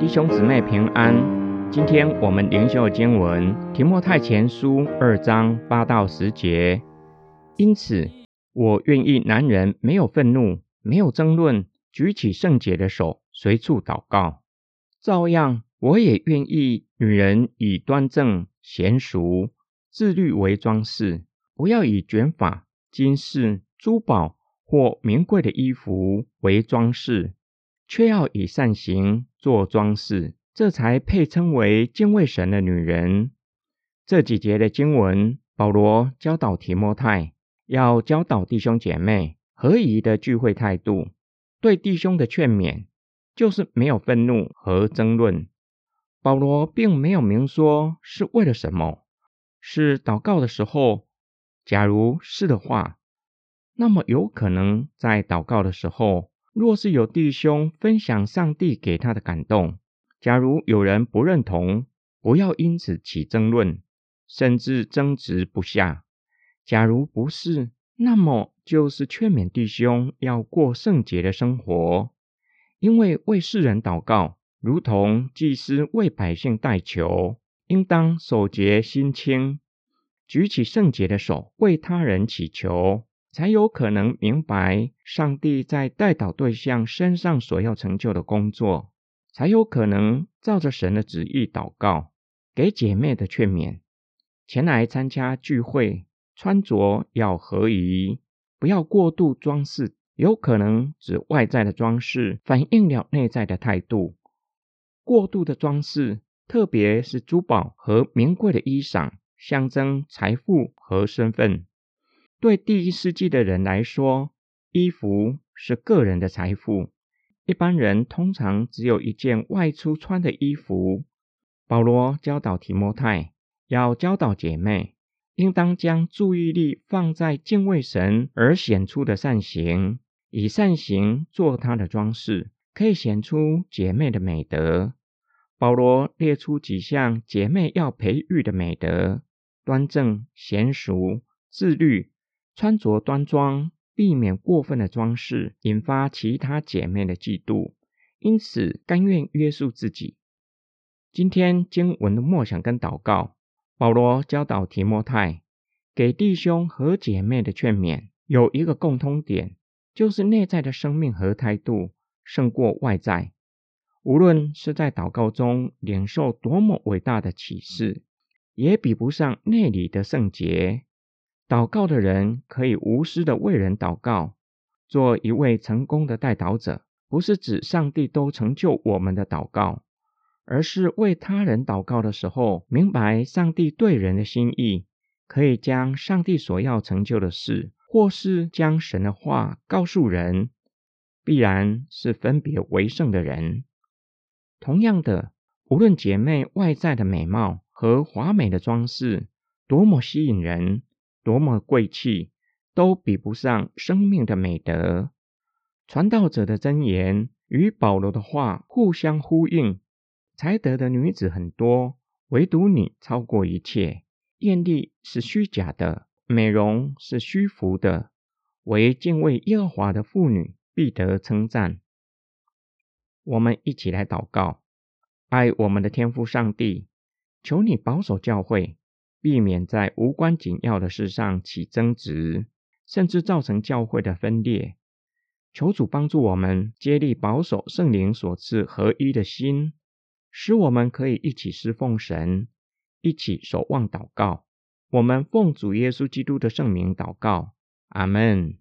弟兄姊妹平安，今天我们灵修经文《提摩太前书》二章八到十节。因此，我愿意男人没有愤怒，没有争论，举起圣洁的手，随处祷告。照样，我也愿意女人以端正、娴熟、自律为装饰，不要以卷发、金饰、珠宝或名贵的衣服为装饰。却要以善行做装饰，这才配称为敬畏神的女人。这几节的经文，保罗教导提摩太，要教导弟兄姐妹合宜的聚会态度。对弟兄的劝勉，就是没有愤怒和争论。保罗并没有明说是为了什么，是祷告的时候。假如是的话，那么有可能在祷告的时候。若是有弟兄分享上帝给他的感动，假如有人不认同，不要因此起争论，甚至争执不下。假如不是，那么就是劝勉弟兄要过圣洁的生活，因为为世人祷告，如同祭司为百姓代求，应当守节心清，举起圣洁的手为他人祈求。才有可能明白上帝在代祷对象身上所要成就的工作，才有可能照着神的旨意祷告。给姐妹的劝勉：前来参加聚会，穿着要合宜，不要过度装饰。有可能指外在的装饰反映了内在的态度。过度的装饰，特别是珠宝和名贵的衣裳，象征财富和身份。对第一世纪的人来说，衣服是个人的财富。一般人通常只有一件外出穿的衣服。保罗教导提摩太，要教导姐妹，应当将注意力放在敬畏神而显出的善行，以善行做他的装饰，可以显出姐妹的美德。保罗列出几项姐妹要培育的美德：端正、娴熟、自律。穿着端庄，避免过分的装饰，引发其他姐妹的嫉妒，因此甘愿约束自己。今天经文的默想跟祷告，保罗教导提摩太，给弟兄和姐妹的劝勉，有一个共通点，就是内在的生命和态度胜过外在。无论是在祷告中领受多么伟大的启示，也比不上内里的圣洁。祷告的人可以无私的为人祷告，做一位成功的代祷者，不是指上帝都成就我们的祷告，而是为他人祷告的时候，明白上帝对人的心意，可以将上帝所要成就的事，或是将神的话告诉人，必然是分别为圣的人。同样的，无论姐妹外在的美貌和华美的装饰多么吸引人。多么贵气，都比不上生命的美德。传道者的箴言与保罗的话互相呼应。才德的女子很多，唯独你超过一切。艳丽是虚假的，美容是虚浮的，唯敬畏耶和华的妇女必得称赞。我们一起来祷告：爱我们的天父上帝，求你保守教会。避免在无关紧要的事上起争执甚至造成教会的分裂。求主帮助我们接力保守圣灵所赐合一的心使我们可以一起侍奉神一起守望祷告。我们奉主耶稣基督的圣名祷告阿门。